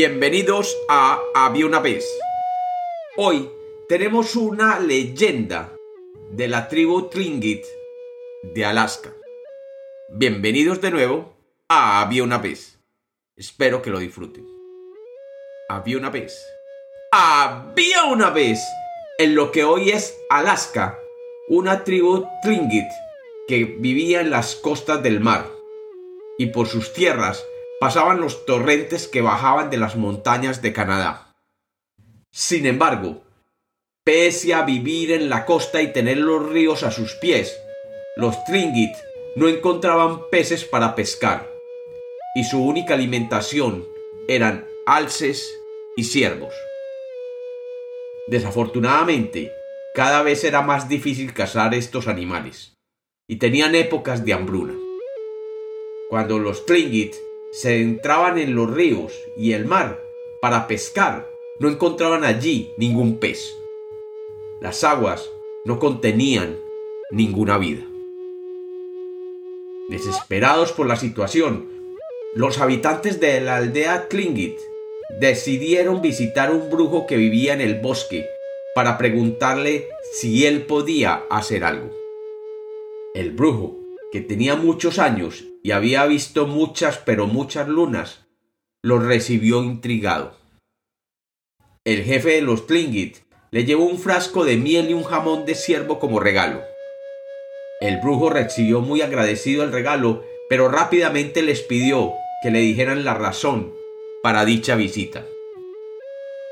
Bienvenidos a Había una vez. Hoy tenemos una leyenda de la tribu Tlingit de Alaska. Bienvenidos de nuevo a Había una vez. Espero que lo disfruten. Había una vez. Había una vez en lo que hoy es Alaska, una tribu Tlingit que vivía en las costas del mar y por sus tierras pasaban los torrentes que bajaban de las montañas de Canadá. Sin embargo, pese a vivir en la costa y tener los ríos a sus pies, los Tringit no encontraban peces para pescar, y su única alimentación eran alces y ciervos. Desafortunadamente, cada vez era más difícil cazar estos animales, y tenían épocas de hambruna. Cuando los Tlingit se entraban en los ríos y el mar para pescar, no encontraban allí ningún pez. Las aguas no contenían ninguna vida. Desesperados por la situación, los habitantes de la aldea Tlingit decidieron visitar un brujo que vivía en el bosque para preguntarle si él podía hacer algo. El brujo, que tenía muchos años y había visto muchas pero muchas lunas, lo recibió intrigado. El jefe de los Tlingit le llevó un frasco de miel y un jamón de ciervo como regalo. El brujo recibió muy agradecido el regalo, pero rápidamente les pidió que le dijeran la razón para dicha visita.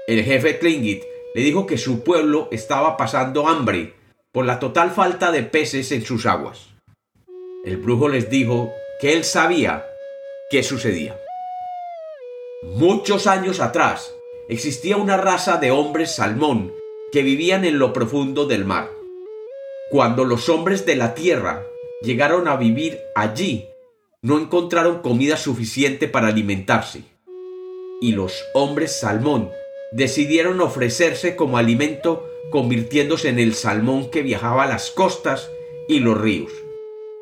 El jefe Tlingit le dijo que su pueblo estaba pasando hambre por la total falta de peces en sus aguas. El brujo les dijo que él sabía qué sucedía. Muchos años atrás existía una raza de hombres salmón que vivían en lo profundo del mar. Cuando los hombres de la tierra llegaron a vivir allí, no encontraron comida suficiente para alimentarse. Y los hombres salmón decidieron ofrecerse como alimento convirtiéndose en el salmón que viajaba a las costas y los ríos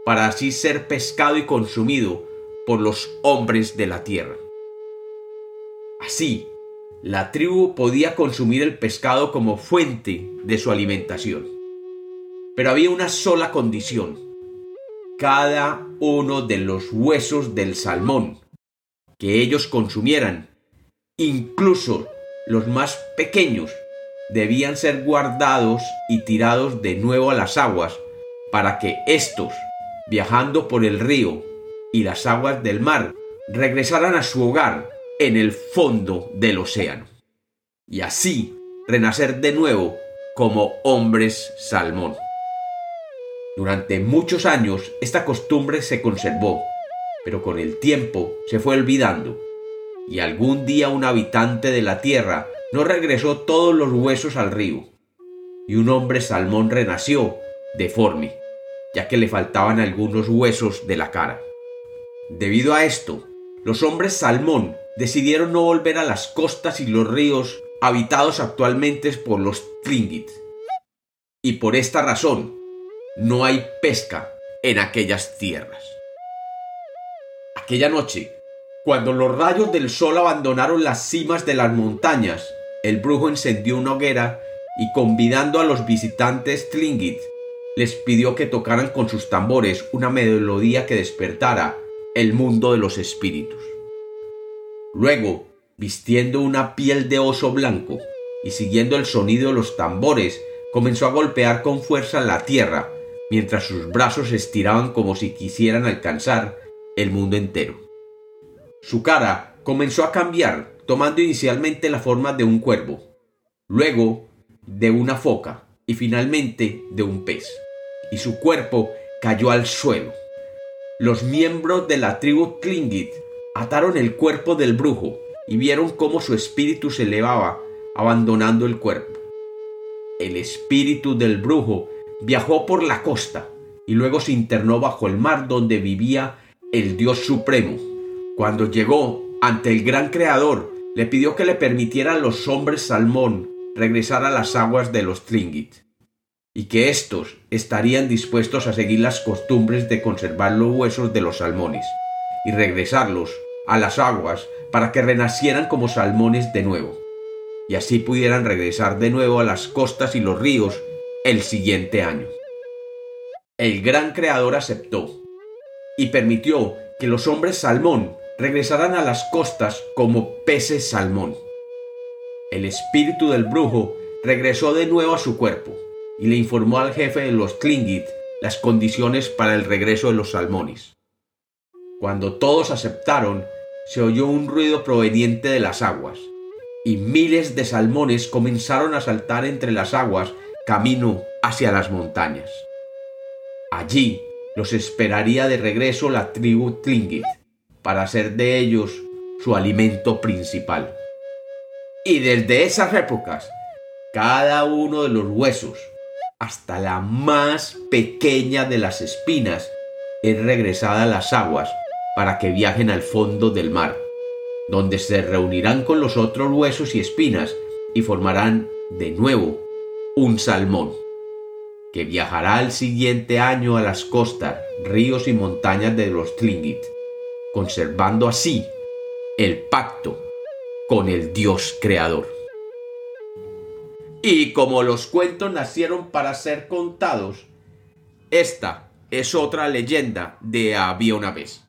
para así ser pescado y consumido por los hombres de la tierra. Así, la tribu podía consumir el pescado como fuente de su alimentación. Pero había una sola condición. Cada uno de los huesos del salmón que ellos consumieran, incluso los más pequeños, debían ser guardados y tirados de nuevo a las aguas para que éstos viajando por el río y las aguas del mar, regresaran a su hogar en el fondo del océano. Y así renacer de nuevo como hombres salmón. Durante muchos años esta costumbre se conservó, pero con el tiempo se fue olvidando, y algún día un habitante de la tierra no regresó todos los huesos al río, y un hombre salmón renació deforme ya que le faltaban algunos huesos de la cara. Debido a esto, los hombres salmón decidieron no volver a las costas y los ríos habitados actualmente por los Tlingit. Y por esta razón, no hay pesca en aquellas tierras. Aquella noche, cuando los rayos del sol abandonaron las cimas de las montañas, el brujo encendió una hoguera y convidando a los visitantes Tlingit les pidió que tocaran con sus tambores una melodía que despertara el mundo de los espíritus. Luego, vistiendo una piel de oso blanco y siguiendo el sonido de los tambores, comenzó a golpear con fuerza la tierra, mientras sus brazos se estiraban como si quisieran alcanzar el mundo entero. Su cara comenzó a cambiar, tomando inicialmente la forma de un cuervo, luego de una foca y finalmente de un pez y su cuerpo cayó al suelo. Los miembros de la tribu Tlingit ataron el cuerpo del brujo y vieron cómo su espíritu se elevaba, abandonando el cuerpo. El espíritu del brujo viajó por la costa y luego se internó bajo el mar donde vivía el Dios Supremo. Cuando llegó ante el gran Creador, le pidió que le permitiera a los hombres salmón regresar a las aguas de los Tlingit y que éstos estarían dispuestos a seguir las costumbres de conservar los huesos de los salmones y regresarlos a las aguas para que renacieran como salmones de nuevo, y así pudieran regresar de nuevo a las costas y los ríos el siguiente año. El gran creador aceptó y permitió que los hombres salmón regresaran a las costas como peces salmón. El espíritu del brujo regresó de nuevo a su cuerpo y le informó al jefe de los Tlingit las condiciones para el regreso de los salmones. Cuando todos aceptaron, se oyó un ruido proveniente de las aguas, y miles de salmones comenzaron a saltar entre las aguas camino hacia las montañas. Allí los esperaría de regreso la tribu Tlingit para hacer de ellos su alimento principal. Y desde esas épocas, cada uno de los huesos, hasta la más pequeña de las espinas, es regresada a las aguas para que viajen al fondo del mar, donde se reunirán con los otros huesos y espinas y formarán de nuevo un salmón, que viajará el siguiente año a las costas, ríos y montañas de los Tlingit, conservando así el pacto con el Dios creador. Y como los cuentos nacieron para ser contados, esta es otra leyenda de había una vez.